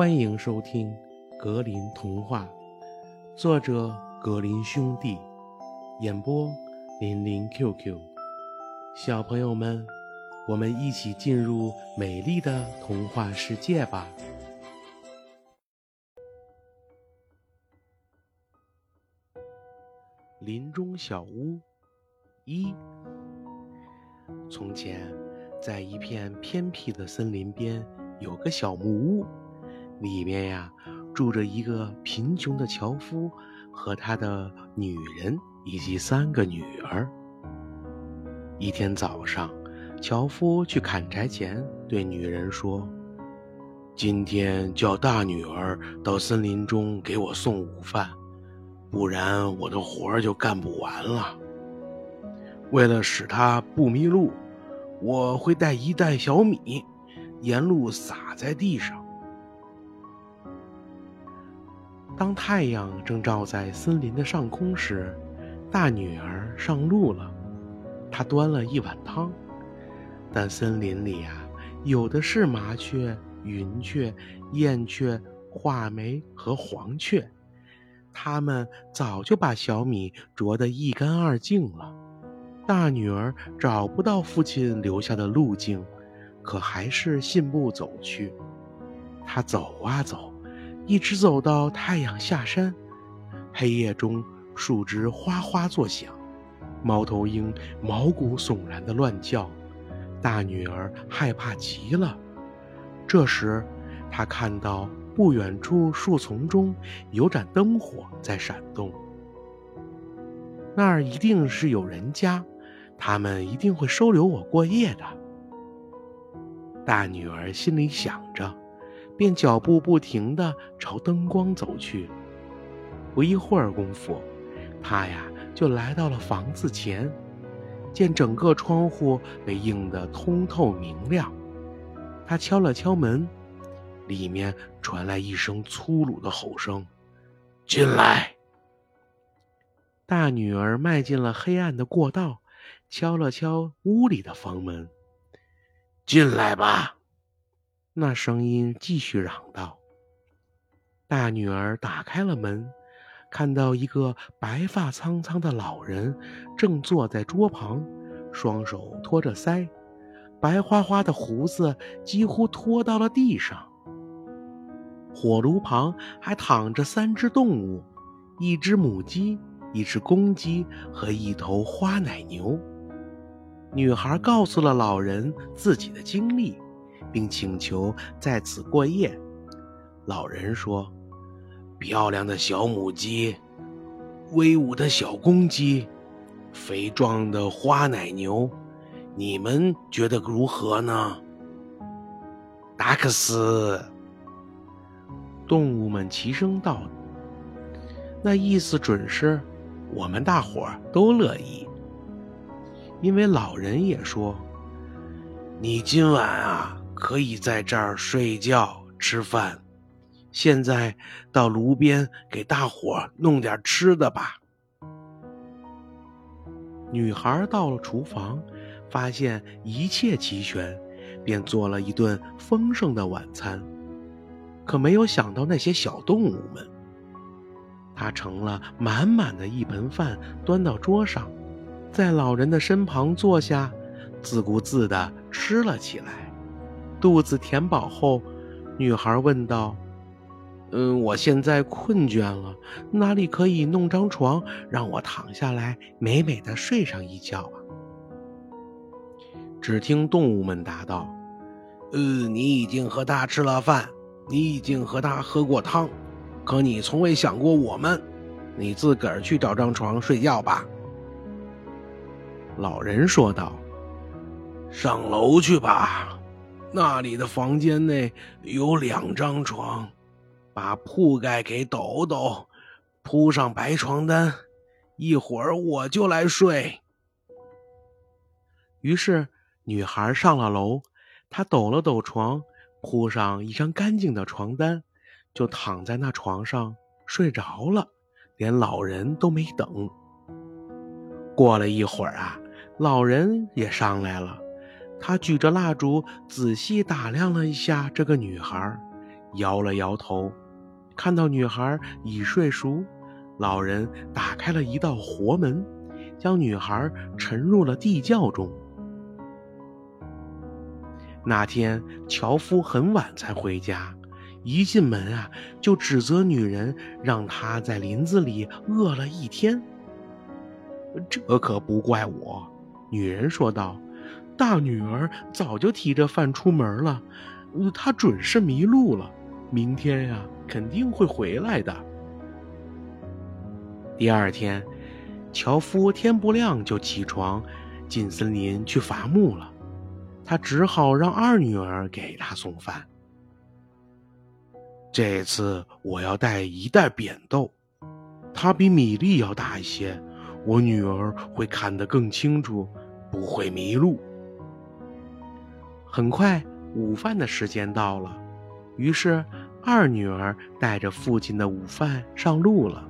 欢迎收听《格林童话》，作者格林兄弟，演播林林 QQ。小朋友们，我们一起进入美丽的童话世界吧！林中小屋一。从前，在一片偏僻的森林边，有个小木屋。里面呀，住着一个贫穷的樵夫和他的女人以及三个女儿。一天早上，樵夫去砍柴前，对女人说：“今天叫大女儿到森林中给我送午饭，不然我的活儿就干不完了。为了使她不迷路，我会带一袋小米，沿路撒在地上。”当太阳正照在森林的上空时，大女儿上路了。她端了一碗汤，但森林里啊，有的是麻雀、云雀、燕雀、画眉和黄雀，它们早就把小米啄得一干二净了。大女儿找不到父亲留下的路径，可还是信步走去。她走啊走。一直走到太阳下山，黑夜中树枝哗哗作响，猫头鹰毛骨悚然的乱叫，大女儿害怕极了。这时，她看到不远处树丛中有盏灯火在闪动，那儿一定是有人家，他们一定会收留我过夜的。大女儿心里想着。便脚步不停地朝灯光走去。不一会儿功夫，他呀就来到了房子前，见整个窗户被映得通透明亮。他敲了敲门，里面传来一声粗鲁的吼声：“进来！”大女儿迈进了黑暗的过道，敲了敲屋里的房门：“进来吧。”那声音继续嚷道：“大女儿打开了门，看到一个白发苍苍的老人正坐在桌旁，双手托着腮，白花花的胡子几乎拖到了地上。火炉旁还躺着三只动物：一只母鸡、一只公鸡和一头花奶牛。”女孩告诉了老人自己的经历。并请求在此过夜。老人说：“漂亮的小母鸡，威武的小公鸡，肥壮的花奶牛，你们觉得如何呢？”达克斯，动物们齐声道：“那意思准是，我们大伙儿都乐意。”因为老人也说：“你今晚啊。”可以在这儿睡觉、吃饭。现在到炉边给大伙弄点吃的吧。女孩到了厨房，发现一切齐全，便做了一顿丰盛的晚餐。可没有想到那些小动物们，她盛了满满的一盆饭端到桌上，在老人的身旁坐下，自顾自地吃了起来。肚子填饱后，女孩问道：“嗯，我现在困倦了，哪里可以弄张床让我躺下来美美的睡上一觉啊？”只听动物们答道：“呃，你已经和他吃了饭，你已经和他喝过汤，可你从未想过我们。你自个儿去找张床睡觉吧。”老人说道：“上楼去吧。”那里的房间内有两张床，把铺盖给抖抖，铺上白床单，一会儿我就来睡。于是女孩上了楼，她抖了抖床，铺上一张干净的床单，就躺在那床上睡着了，连老人都没等。过了一会儿啊，老人也上来了。他举着蜡烛，仔细打量了一下这个女孩，摇了摇头。看到女孩已睡熟，老人打开了一道活门，将女孩沉入了地窖中。那天，樵夫很晚才回家，一进门啊，就指责女人让他在林子里饿了一天。这可不怪我，女人说道：“大女儿早就提着饭出门了，她准是迷路了。明天呀，肯定会回来的。”第二天，樵夫天不亮就起床，进森林去伐木了。他只好让二女儿给他送饭。这次我要带一袋扁豆，它比米粒要大一些，我女儿会看得更清楚，不会迷路。很快，午饭的时间到了，于是二女儿带着父亲的午饭上路了。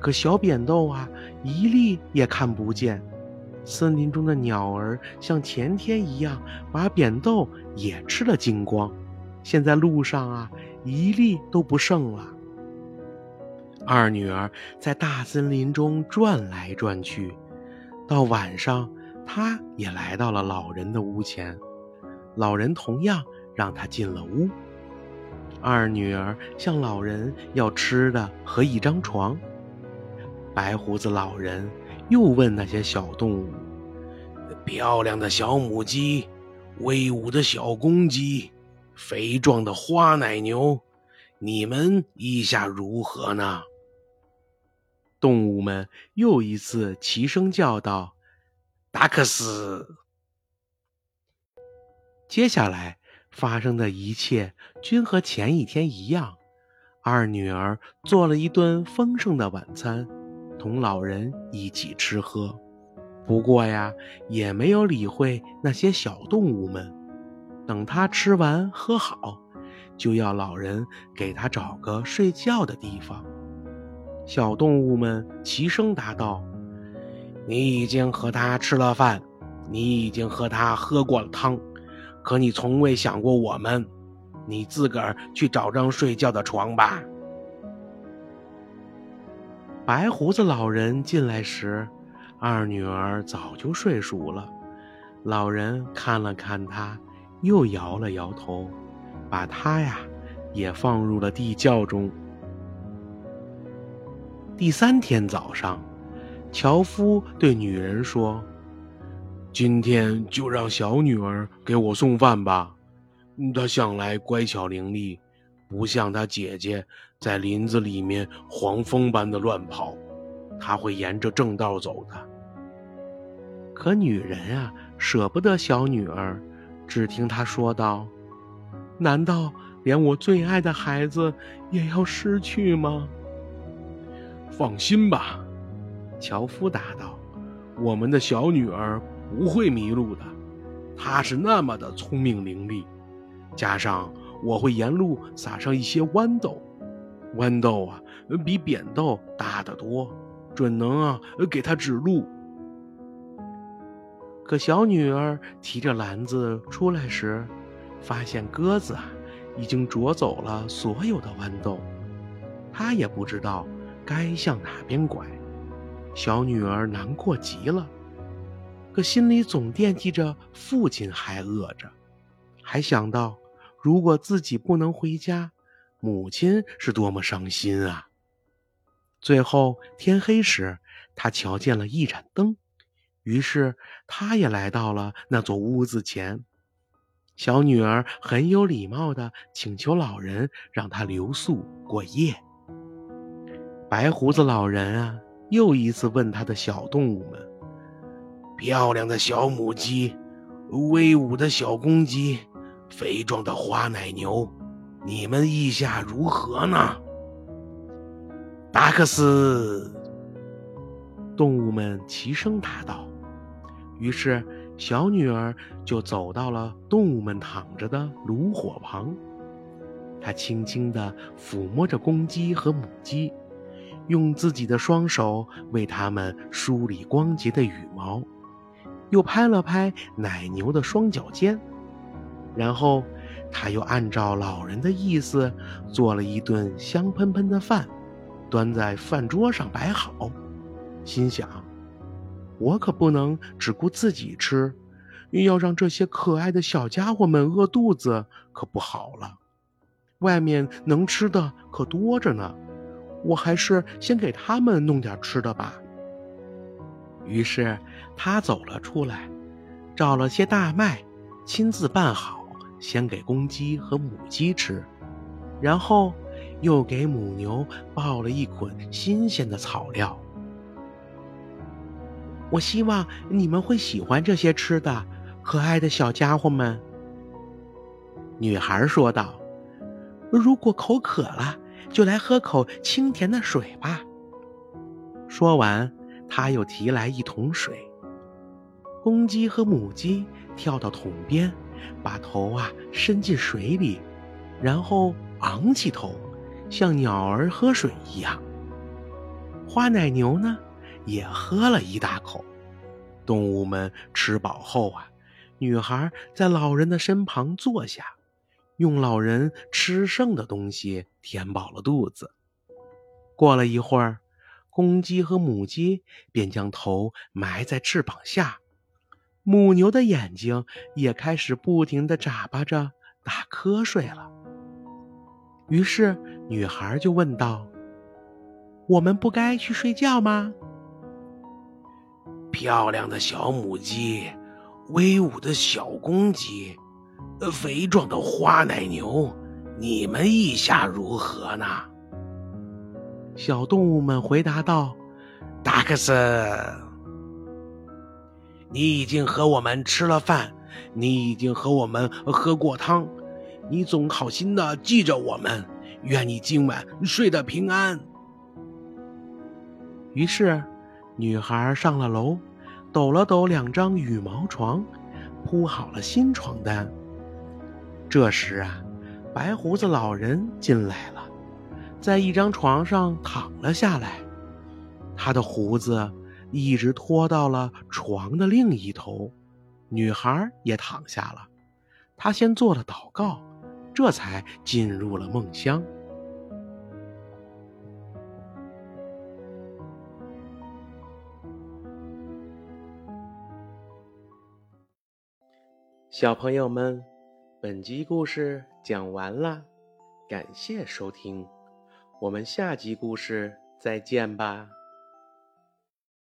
可小扁豆啊，一粒也看不见。森林中的鸟儿像前天一样，把扁豆也吃了精光。现在路上啊，一粒都不剩了。二女儿在大森林中转来转去，到晚上，她也来到了老人的屋前。老人同样让他进了屋。二女儿向老人要吃的和一张床。白胡子老人。又问那些小动物：“漂亮的小母鸡，威武的小公鸡，肥壮的花奶牛，你们意下如何呢？”动物们又一次齐声叫道：“达克斯！”接下来发生的一切均和前一天一样。二女儿做了一顿丰盛的晚餐。同老人一起吃喝，不过呀，也没有理会那些小动物们。等他吃完喝好，就要老人给他找个睡觉的地方。小动物们齐声答道：“你已经和他吃了饭，你已经和他喝过了汤，可你从未想过我们。你自个儿去找张睡觉的床吧。”白胡子老人进来时，二女儿早就睡熟了。老人看了看他，又摇了摇头，把他呀也放入了地窖中。第三天早上，樵夫对女人说：“今天就让小女儿给我送饭吧，她向来乖巧伶俐。”不像她姐姐在林子里面黄蜂般的乱跑，他会沿着正道走的。可女人啊，舍不得小女儿，只听她说道：“难道连我最爱的孩子也要失去吗？”放心吧，樵夫答道：“我们的小女儿不会迷路的，她是那么的聪明伶俐，加上……”我会沿路撒上一些豌豆，豌豆啊，比扁豆大得多，准能啊给他指路。可小女儿提着篮子出来时，发现鸽子啊已经啄走了所有的豌豆，她也不知道该向哪边拐。小女儿难过极了，可心里总惦记着父亲还饿着，还想到。如果自己不能回家，母亲是多么伤心啊！最后天黑时，他瞧见了一盏灯，于是他也来到了那座屋子前。小女儿很有礼貌地请求老人让她留宿过夜。白胡子老人啊，又一次问他的小动物们：“漂亮的小母鸡，威武的小公鸡。”肥壮的花奶牛，你们意下如何呢？达克斯，动物们齐声答道。于是，小女儿就走到了动物们躺着的炉火旁，她轻轻地抚摸着公鸡和母鸡，用自己的双手为它们梳理光洁的羽毛，又拍了拍奶牛的双脚尖。然后，他又按照老人的意思做了一顿香喷喷的饭，端在饭桌上摆好，心想：我可不能只顾自己吃，又要让这些可爱的小家伙们饿肚子可不好了。外面能吃的可多着呢，我还是先给他们弄点吃的吧。于是他走了出来，找了些大麦，亲自拌好。先给公鸡和母鸡吃，然后又给母牛抱了一捆新鲜的草料。我希望你们会喜欢这些吃的，可爱的小家伙们。女孩说道：“如果口渴了，就来喝口清甜的水吧。”说完，他又提来一桶水。公鸡和母鸡跳到桶边。把头啊伸进水里，然后昂起头，像鸟儿喝水一样。花奶牛呢，也喝了一大口。动物们吃饱后啊，女孩在老人的身旁坐下，用老人吃剩的东西填饱了肚子。过了一会儿，公鸡和母鸡便将头埋在翅膀下。母牛的眼睛也开始不停的眨巴着打瞌睡了。于是女孩就问道：“我们不该去睡觉吗？”漂亮的小母鸡，威武的小公鸡，肥壮的花奶牛，你们意下如何呢？小动物们回答道：“达克斯。”你已经和我们吃了饭，你已经和我们喝过汤，你总好心的记着我们。愿你今晚睡得平安。于是，女孩上了楼，抖了抖两张羽毛床，铺好了新床单。这时啊，白胡子老人进来了，在一张床上躺了下来，他的胡子。一直拖到了床的另一头，女孩也躺下了。她先做了祷告，这才进入了梦乡。小朋友们，本集故事讲完了，感谢收听，我们下集故事再见吧。